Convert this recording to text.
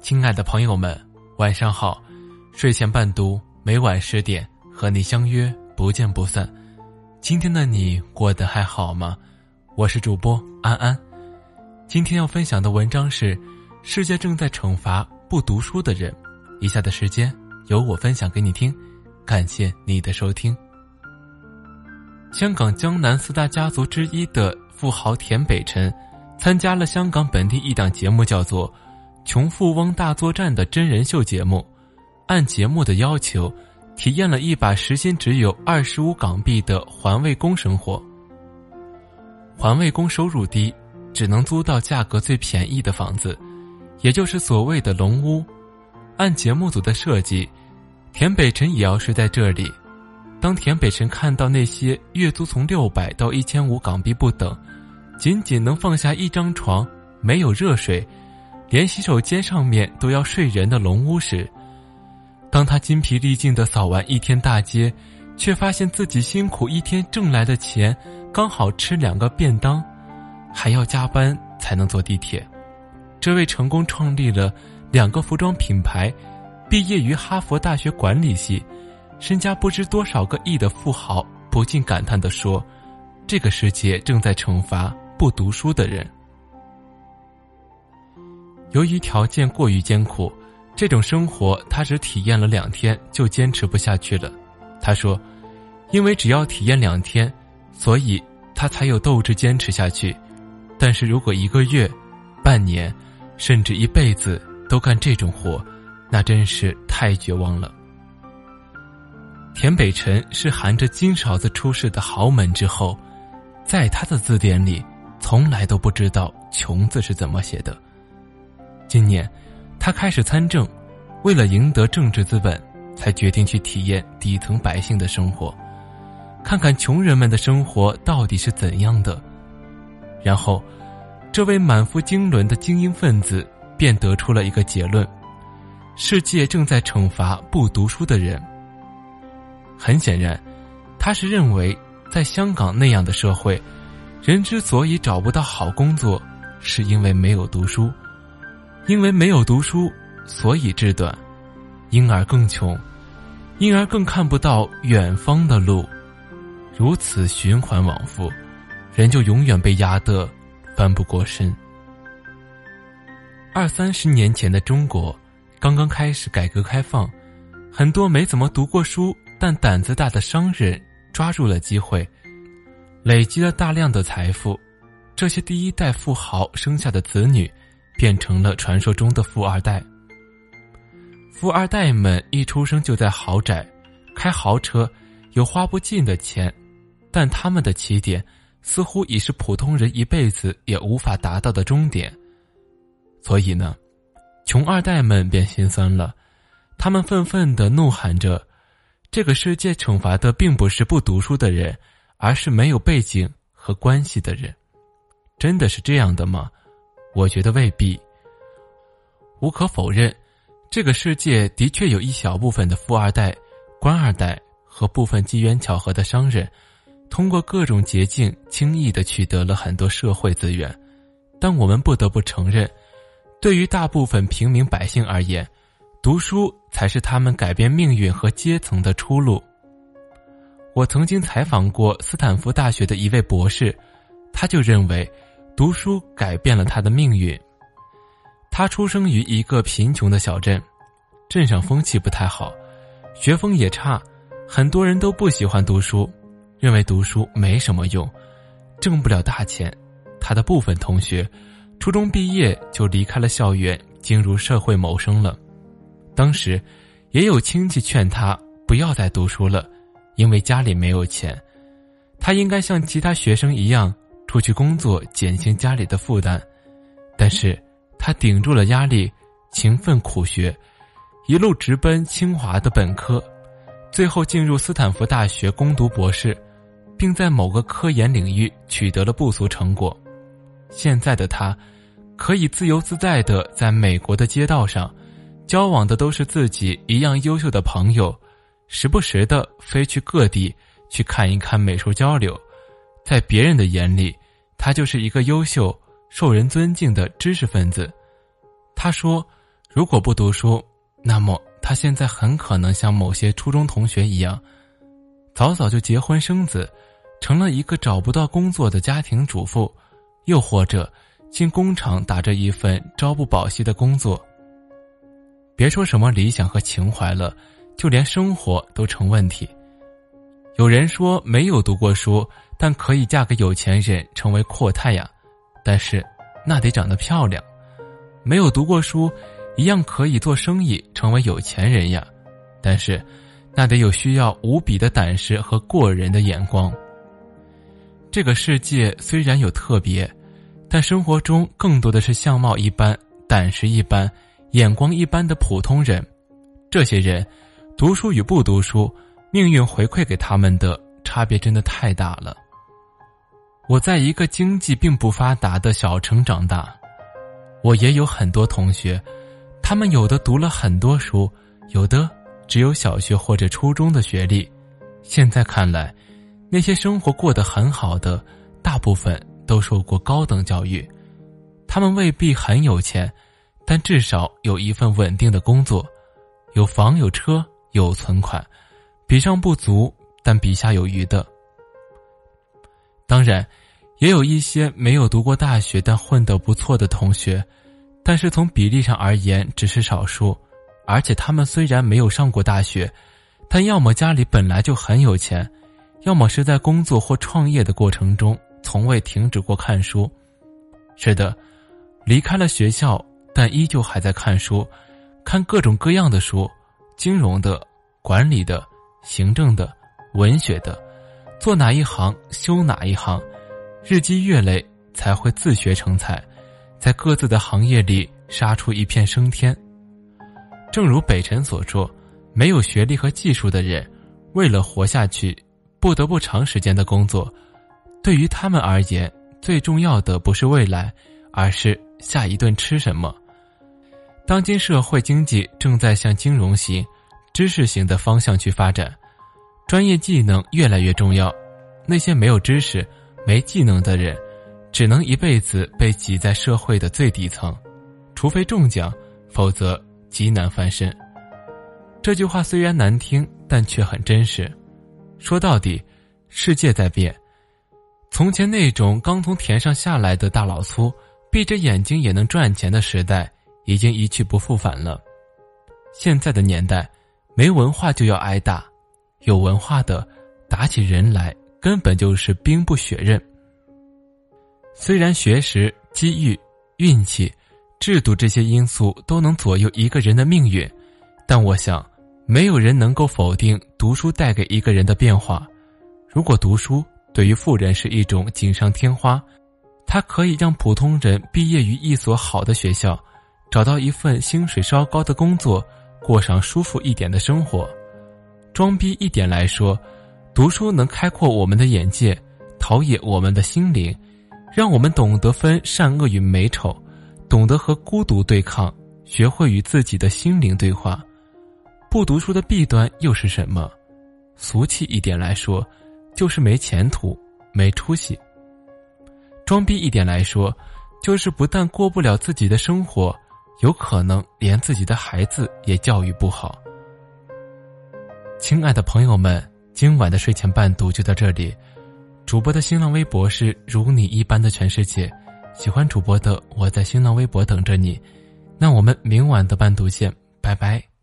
亲爱的朋友们，晚上好！睡前伴读，每晚十点和你相约，不见不散。今天的你过得还好吗？我是主播安安。今天要分享的文章是：世界正在惩罚不读书的人。以下的时间由我分享给你听，感谢你的收听。香港江南四大家族之一的富豪田北辰，参加了香港本地一档节目，叫做。穷富翁大作战的真人秀节目，按节目的要求，体验了一把时薪只有二十五港币的环卫工生活。环卫工收入低，只能租到价格最便宜的房子，也就是所谓的龙屋。按节目组的设计，田北辰也要睡在这里。当田北辰看到那些月租从六百到一千五港币不等，仅仅能放下一张床，没有热水。连洗手间上面都要睡人的龙屋时，当他筋疲力尽的扫完一天大街，却发现自己辛苦一天挣来的钱，刚好吃两个便当，还要加班才能坐地铁。这位成功创立了两个服装品牌，毕业于哈佛大学管理系，身家不知多少个亿的富豪，不禁感叹地说：“这个世界正在惩罚不读书的人。”由于条件过于艰苦，这种生活他只体验了两天就坚持不下去了。他说：“因为只要体验两天，所以他才有斗志坚持下去。但是如果一个月、半年，甚至一辈子都干这种活，那真是太绝望了。”田北辰是含着金勺子出世的豪门之后，在他的字典里，从来都不知道“穷”字是怎么写的。今年，他开始参政，为了赢得政治资本，才决定去体验底层百姓的生活，看看穷人们的生活到底是怎样的。然后，这位满腹经纶的精英分子便得出了一个结论：世界正在惩罚不读书的人。很显然，他是认为，在香港那样的社会，人之所以找不到好工作，是因为没有读书。因为没有读书，所以志短，因而更穷，因而更看不到远方的路，如此循环往复，人就永远被压得翻不过身。二三十年前的中国，刚刚开始改革开放，很多没怎么读过书但胆子大的商人抓住了机会，累积了大量的财富，这些第一代富豪生下的子女。变成了传说中的富二代。富二代们一出生就在豪宅，开豪车，有花不尽的钱，但他们的起点似乎已是普通人一辈子也无法达到的终点。所以呢，穷二代们便心酸了，他们愤愤的怒喊着：“这个世界惩罚的并不是不读书的人，而是没有背景和关系的人。”真的是这样的吗？我觉得未必。无可否认，这个世界的确有一小部分的富二代、官二代和部分机缘巧合的商人，通过各种捷径轻易的取得了很多社会资源。但我们不得不承认，对于大部分平民百姓而言，读书才是他们改变命运和阶层的出路。我曾经采访过斯坦福大学的一位博士，他就认为。读书改变了他的命运。他出生于一个贫穷的小镇，镇上风气不太好，学风也差，很多人都不喜欢读书，认为读书没什么用，挣不了大钱。他的部分同学，初中毕业就离开了校园，进入社会谋生了。当时，也有亲戚劝他不要再读书了，因为家里没有钱，他应该像其他学生一样。出去工作，减轻家里的负担，但是他顶住了压力，勤奋苦学，一路直奔清华的本科，最后进入斯坦福大学攻读博士，并在某个科研领域取得了不俗成果。现在的他，可以自由自在的在美国的街道上，交往的都是自己一样优秀的朋友，时不时的飞去各地去看一看美术交流，在别人的眼里。他就是一个优秀、受人尊敬的知识分子，他说：“如果不读书，那么他现在很可能像某些初中同学一样，早早就结婚生子，成了一个找不到工作的家庭主妇，又或者进工厂打着一份朝不保夕的工作。别说什么理想和情怀了，就连生活都成问题。有人说没有读过书，但可以嫁给有钱人，成为阔太呀，但是那得长得漂亮。”没有读过书，一样可以做生意，成为有钱人呀。但是，那得有需要无比的胆识和过人的眼光。这个世界虽然有特别，但生活中更多的是相貌一般、胆识一般、眼光一般的普通人。这些人，读书与不读书，命运回馈给他们的差别真的太大了。我在一个经济并不发达的小城长大。我也有很多同学，他们有的读了很多书，有的只有小学或者初中的学历。现在看来，那些生活过得很好的，大部分都受过高等教育。他们未必很有钱，但至少有一份稳定的工作，有房有车有存款，比上不足，但比下有余的。当然。也有一些没有读过大学但混得不错的同学，但是从比例上而言只是少数，而且他们虽然没有上过大学，但要么家里本来就很有钱，要么是在工作或创业的过程中从未停止过看书。是的，离开了学校，但依旧还在看书，看各种各样的书，金融的、管理的、行政的、文学的，做哪一行修哪一行。日积月累，才会自学成才，在各自的行业里杀出一片生天。正如北辰所说，没有学历和技术的人，为了活下去，不得不长时间的工作。对于他们而言，最重要的不是未来，而是下一顿吃什么。当今社会经济正在向金融型、知识型的方向去发展，专业技能越来越重要。那些没有知识。没技能的人，只能一辈子被挤在社会的最底层，除非中奖，否则极难翻身。这句话虽然难听，但却很真实。说到底，世界在变。从前那种刚从田上下来的大老粗，闭着眼睛也能赚钱的时代，已经一去不复返了。现在的年代，没文化就要挨打，有文化的打起人来。根本就是兵不血刃。虽然学识、机遇、运气、制度这些因素都能左右一个人的命运，但我想，没有人能够否定读书带给一个人的变化。如果读书对于富人是一种锦上添花，它可以让普通人毕业于一所好的学校，找到一份薪水稍高的工作，过上舒服一点的生活。装逼一点来说。读书能开阔我们的眼界，陶冶我们的心灵，让我们懂得分善恶与美丑，懂得和孤独对抗，学会与自己的心灵对话。不读书的弊端又是什么？俗气一点来说，就是没前途、没出息；装逼一点来说，就是不但过不了自己的生活，有可能连自己的孩子也教育不好。亲爱的朋友们。今晚的睡前伴读就到这里，主播的新浪微博是如你一般的全世界，喜欢主播的我在新浪微博等着你，那我们明晚的伴读见，拜拜。